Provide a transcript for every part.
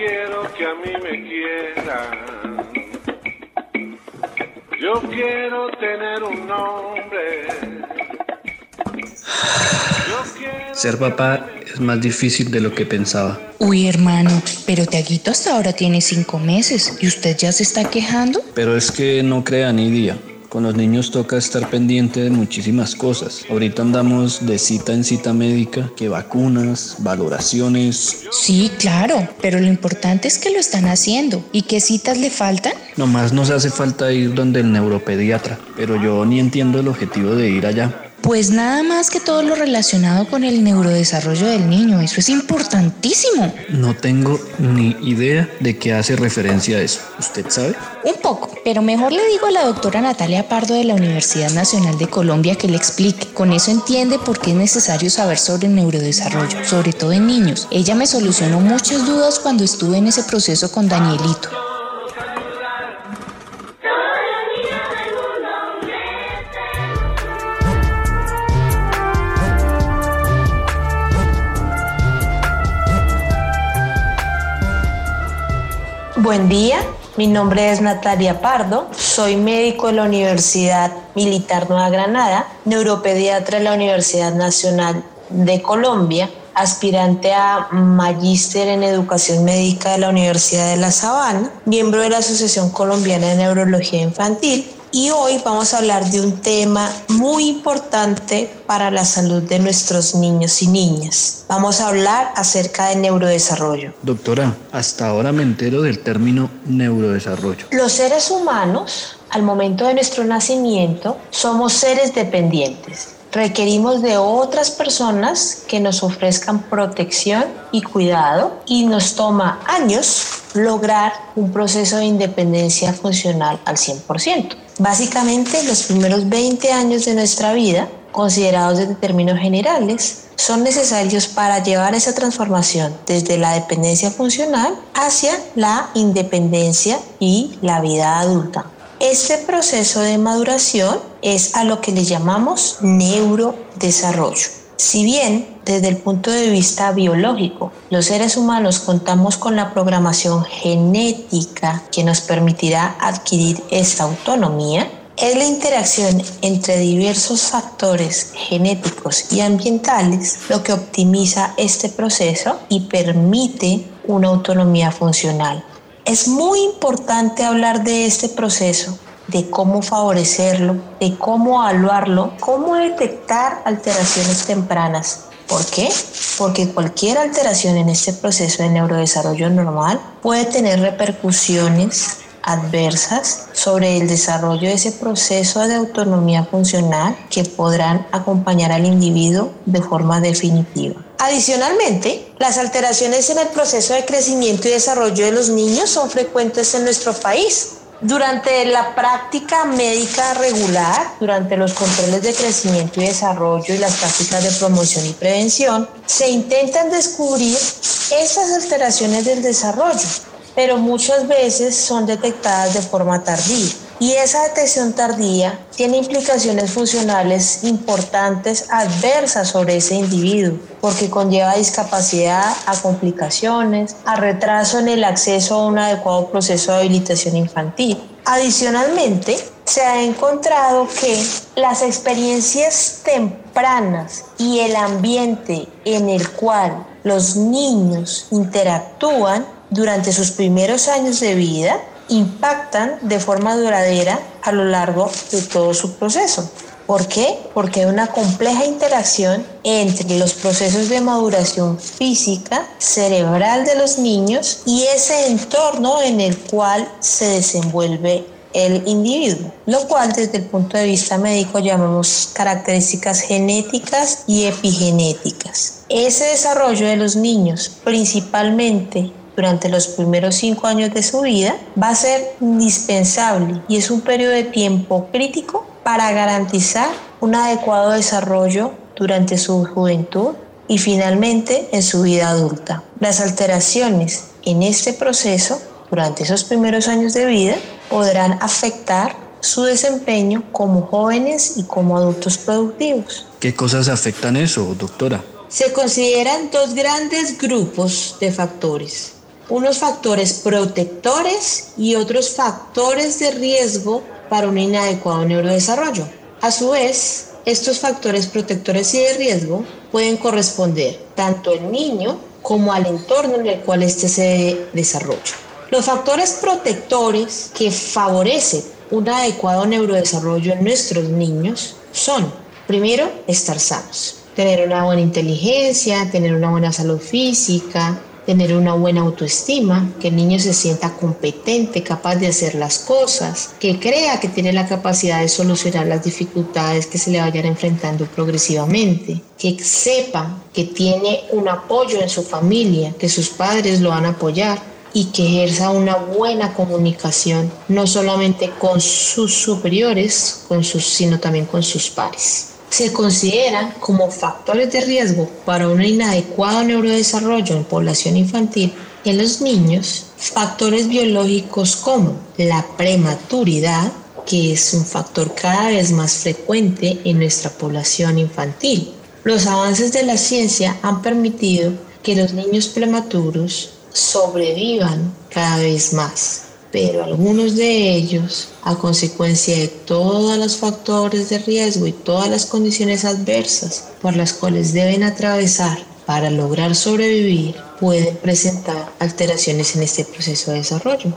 Quiero que a mí me quieran. Yo quiero tener un nombre. Ser papá es más difícil de lo que pensaba. Uy, hermano, pero Tiaguito hasta ahora tiene cinco meses y usted ya se está quejando. Pero es que no crea ni día. Con los niños toca estar pendiente de muchísimas cosas. Ahorita andamos de cita en cita médica, que vacunas, valoraciones. Sí, claro, pero lo importante es que lo están haciendo. ¿Y qué citas le faltan? Nomás nos hace falta ir donde el neuropediatra, pero yo ni entiendo el objetivo de ir allá. Pues nada más que todo lo relacionado con el neurodesarrollo del niño. Eso es importantísimo. No tengo ni idea de qué hace referencia a eso. ¿Usted sabe? Un poco, pero mejor le digo a la doctora Natalia Pardo de la Universidad Nacional de Colombia que le explique. Con eso entiende por qué es necesario saber sobre el neurodesarrollo, sobre todo en niños. Ella me solucionó muchas dudas cuando estuve en ese proceso con Danielito. Buen día, mi nombre es Natalia Pardo, soy médico de la Universidad Militar Nueva Granada, neuropediatra de la Universidad Nacional de Colombia, aspirante a magíster en educación médica de la Universidad de La Sabana, miembro de la Asociación Colombiana de Neurología Infantil y hoy vamos a hablar de un tema muy importante para la salud de nuestros niños y niñas. Vamos a hablar acerca del neurodesarrollo. Doctora, hasta ahora me entero del término neurodesarrollo. Los seres humanos, al momento de nuestro nacimiento, somos seres dependientes. Requerimos de otras personas que nos ofrezcan protección y cuidado y nos toma años lograr un proceso de independencia funcional al 100%. Básicamente, los primeros 20 años de nuestra vida, considerados desde términos generales, son necesarios para llevar esa transformación desde la dependencia funcional hacia la independencia y la vida adulta. Este proceso de maduración es a lo que le llamamos neurodesarrollo. Si bien desde el punto de vista biológico los seres humanos contamos con la programación genética que nos permitirá adquirir esta autonomía, es la interacción entre diversos factores genéticos y ambientales lo que optimiza este proceso y permite una autonomía funcional. Es muy importante hablar de este proceso, de cómo favorecerlo, de cómo evaluarlo, cómo detectar alteraciones tempranas. ¿Por qué? Porque cualquier alteración en este proceso de neurodesarrollo normal puede tener repercusiones adversas sobre el desarrollo de ese proceso de autonomía funcional que podrán acompañar al individuo de forma definitiva. Adicionalmente, las alteraciones en el proceso de crecimiento y desarrollo de los niños son frecuentes en nuestro país. Durante la práctica médica regular, durante los controles de crecimiento y desarrollo y las prácticas de promoción y prevención, se intentan descubrir estas alteraciones del desarrollo, pero muchas veces son detectadas de forma tardía. Y esa detección tardía tiene implicaciones funcionales importantes adversas sobre ese individuo, porque conlleva discapacidad, a complicaciones, a retraso en el acceso a un adecuado proceso de habilitación infantil. Adicionalmente, se ha encontrado que las experiencias tempranas y el ambiente en el cual los niños interactúan durante sus primeros años de vida impactan de forma duradera a lo largo de todo su proceso. ¿Por qué? Porque hay una compleja interacción entre los procesos de maduración física, cerebral de los niños y ese entorno en el cual se desenvuelve el individuo, lo cual desde el punto de vista médico llamamos características genéticas y epigenéticas. Ese desarrollo de los niños, principalmente durante los primeros cinco años de su vida, va a ser indispensable y es un periodo de tiempo crítico para garantizar un adecuado desarrollo durante su juventud y finalmente en su vida adulta. Las alteraciones en este proceso durante esos primeros años de vida podrán afectar su desempeño como jóvenes y como adultos productivos. ¿Qué cosas afectan eso, doctora? Se consideran dos grandes grupos de factores. Unos factores protectores y otros factores de riesgo para un inadecuado neurodesarrollo. A su vez, estos factores protectores y de riesgo pueden corresponder tanto al niño como al entorno en el cual éste se desarrolla. Los factores protectores que favorecen un adecuado neurodesarrollo en nuestros niños son, primero, estar sanos, tener una buena inteligencia, tener una buena salud física, tener una buena autoestima, que el niño se sienta competente, capaz de hacer las cosas, que crea que tiene la capacidad de solucionar las dificultades que se le vayan enfrentando progresivamente, que sepa que tiene un apoyo en su familia, que sus padres lo van a apoyar, y que ejerza una buena comunicación, no solamente con sus superiores, con sus, sino también con sus pares. Se consideran como factores de riesgo para un inadecuado neurodesarrollo en población infantil en los niños factores biológicos como la prematuridad, que es un factor cada vez más frecuente en nuestra población infantil. Los avances de la ciencia han permitido que los niños prematuros sobrevivan cada vez más. Pero algunos de ellos, a consecuencia de todos los factores de riesgo y todas las condiciones adversas por las cuales deben atravesar para lograr sobrevivir, pueden presentar alteraciones en este proceso de desarrollo.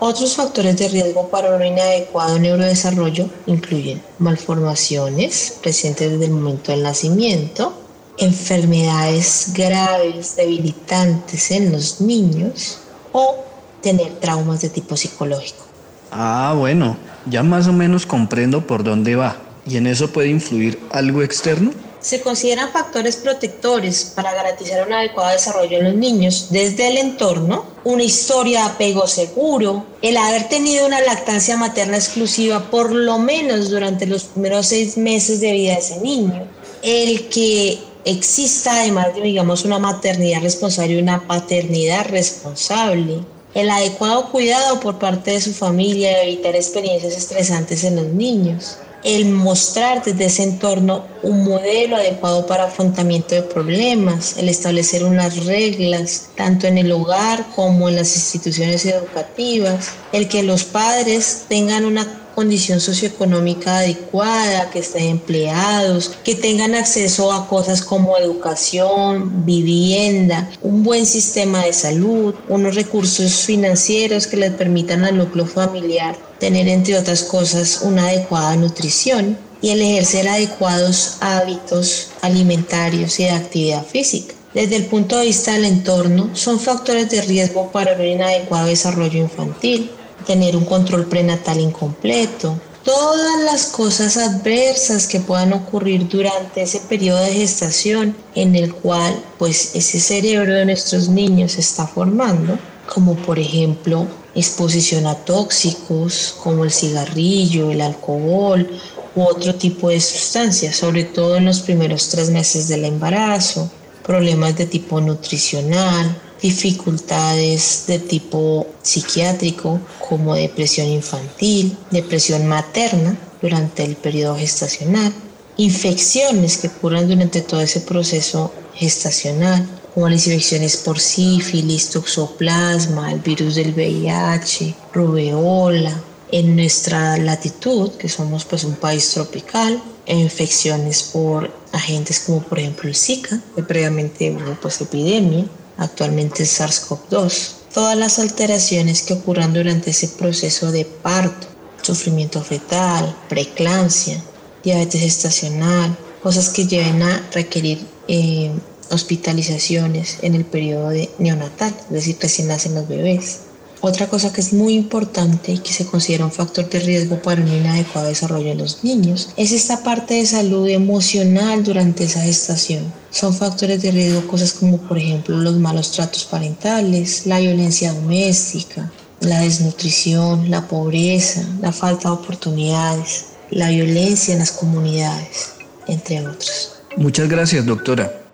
Otros factores de riesgo para un inadecuado neurodesarrollo incluyen malformaciones presentes desde el momento del nacimiento, enfermedades graves, debilitantes en los niños o tener traumas de tipo psicológico. Ah, bueno, ya más o menos comprendo por dónde va. ¿Y en eso puede influir algo externo? Se consideran factores protectores para garantizar un adecuado desarrollo en los niños desde el entorno, una historia de apego seguro, el haber tenido una lactancia materna exclusiva por lo menos durante los primeros seis meses de vida de ese niño, el que exista además de, digamos, una maternidad responsable y una paternidad responsable, el adecuado cuidado por parte de su familia evitar experiencias estresantes en los niños, el mostrar desde ese entorno un modelo adecuado para afrontamiento de problemas, el establecer unas reglas tanto en el hogar como en las instituciones educativas, el que los padres tengan una condición socioeconómica adecuada, que estén empleados, que tengan acceso a cosas como educación, vivienda, un buen sistema de salud, unos recursos financieros que les permitan al núcleo familiar tener, entre otras cosas, una adecuada nutrición y el ejercer adecuados hábitos alimentarios y de actividad física. Desde el punto de vista del entorno, son factores de riesgo para un inadecuado desarrollo infantil, tener un control prenatal incompleto, todas las cosas adversas que puedan ocurrir durante ese periodo de gestación en el cual pues ese cerebro de nuestros niños se está formando, como por ejemplo exposición a tóxicos como el cigarrillo, el alcohol u otro tipo de sustancias, sobre todo en los primeros tres meses del embarazo, problemas de tipo nutricional, dificultades de tipo psiquiátrico como depresión infantil, depresión materna durante el periodo gestacional, infecciones que ocurren durante todo ese proceso gestacional, como las infecciones por sífilis, toxoplasma, el virus del VIH, rubeola. En nuestra latitud, que somos pues un país tropical, infecciones por agentes como por ejemplo el Zika, que previamente hubo pues epidemia, actualmente el SARS-CoV-2. Todas las alteraciones que ocurran durante ese proceso de parto, sufrimiento fetal, preeclampsia, diabetes estacional, cosas que lleven a requerir eh, hospitalizaciones en el periodo de neonatal, es decir, recién nacen los bebés. Otra cosa que es muy importante y que se considera un factor de riesgo para un inadecuado desarrollo en los niños es esta parte de salud emocional durante esa gestación. Son factores de riesgo cosas como por ejemplo los malos tratos parentales, la violencia doméstica, la desnutrición, la pobreza, la falta de oportunidades, la violencia en las comunidades, entre otros. Muchas gracias, doctora.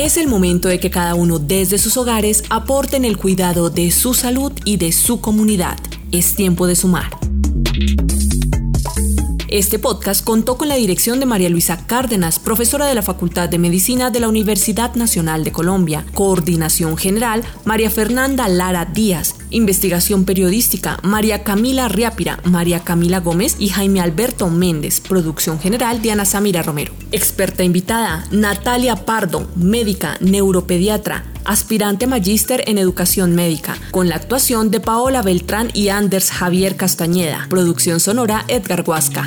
Es el momento de que cada uno desde sus hogares aporte el cuidado de su salud y de su comunidad. Es tiempo de sumar. Este podcast contó con la dirección de María Luisa Cárdenas, profesora de la Facultad de Medicina de la Universidad Nacional de Colombia. Coordinación General, María Fernanda Lara Díaz. Investigación Periodística, María Camila Riápira, María Camila Gómez y Jaime Alberto Méndez. Producción General, Diana Samira Romero. Experta invitada, Natalia Pardo, médica, neuropediatra aspirante magíster en educación médica, con la actuación de Paola Beltrán y Anders Javier Castañeda. Producción sonora Edgar Huasca.